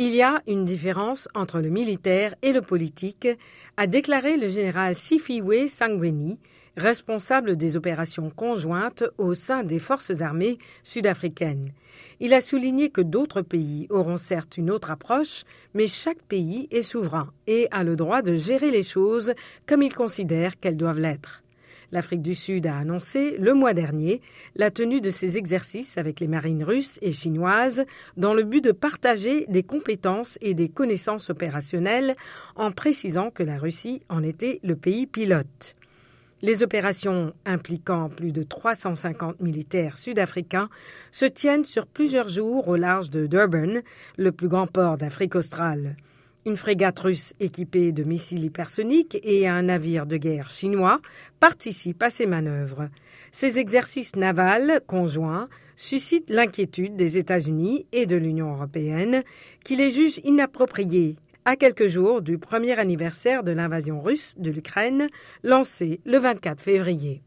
Il y a une différence entre le militaire et le politique, a déclaré le général Sifiwe Sangweni, responsable des opérations conjointes au sein des forces armées sud-africaines. Il a souligné que d'autres pays auront certes une autre approche, mais chaque pays est souverain et a le droit de gérer les choses comme il considère qu'elles doivent l'être. L'Afrique du Sud a annoncé le mois dernier la tenue de ces exercices avec les marines russes et chinoises dans le but de partager des compétences et des connaissances opérationnelles en précisant que la Russie en était le pays pilote. Les opérations impliquant plus de 350 militaires sud-africains se tiennent sur plusieurs jours au large de Durban, le plus grand port d'Afrique australe. Une frégate russe équipée de missiles hypersoniques et un navire de guerre chinois participent à ces manœuvres. Ces exercices navals conjoints suscitent l'inquiétude des États-Unis et de l'Union européenne, qui les jugent inappropriés à quelques jours du premier anniversaire de l'invasion russe de l'Ukraine lancée le 24 février.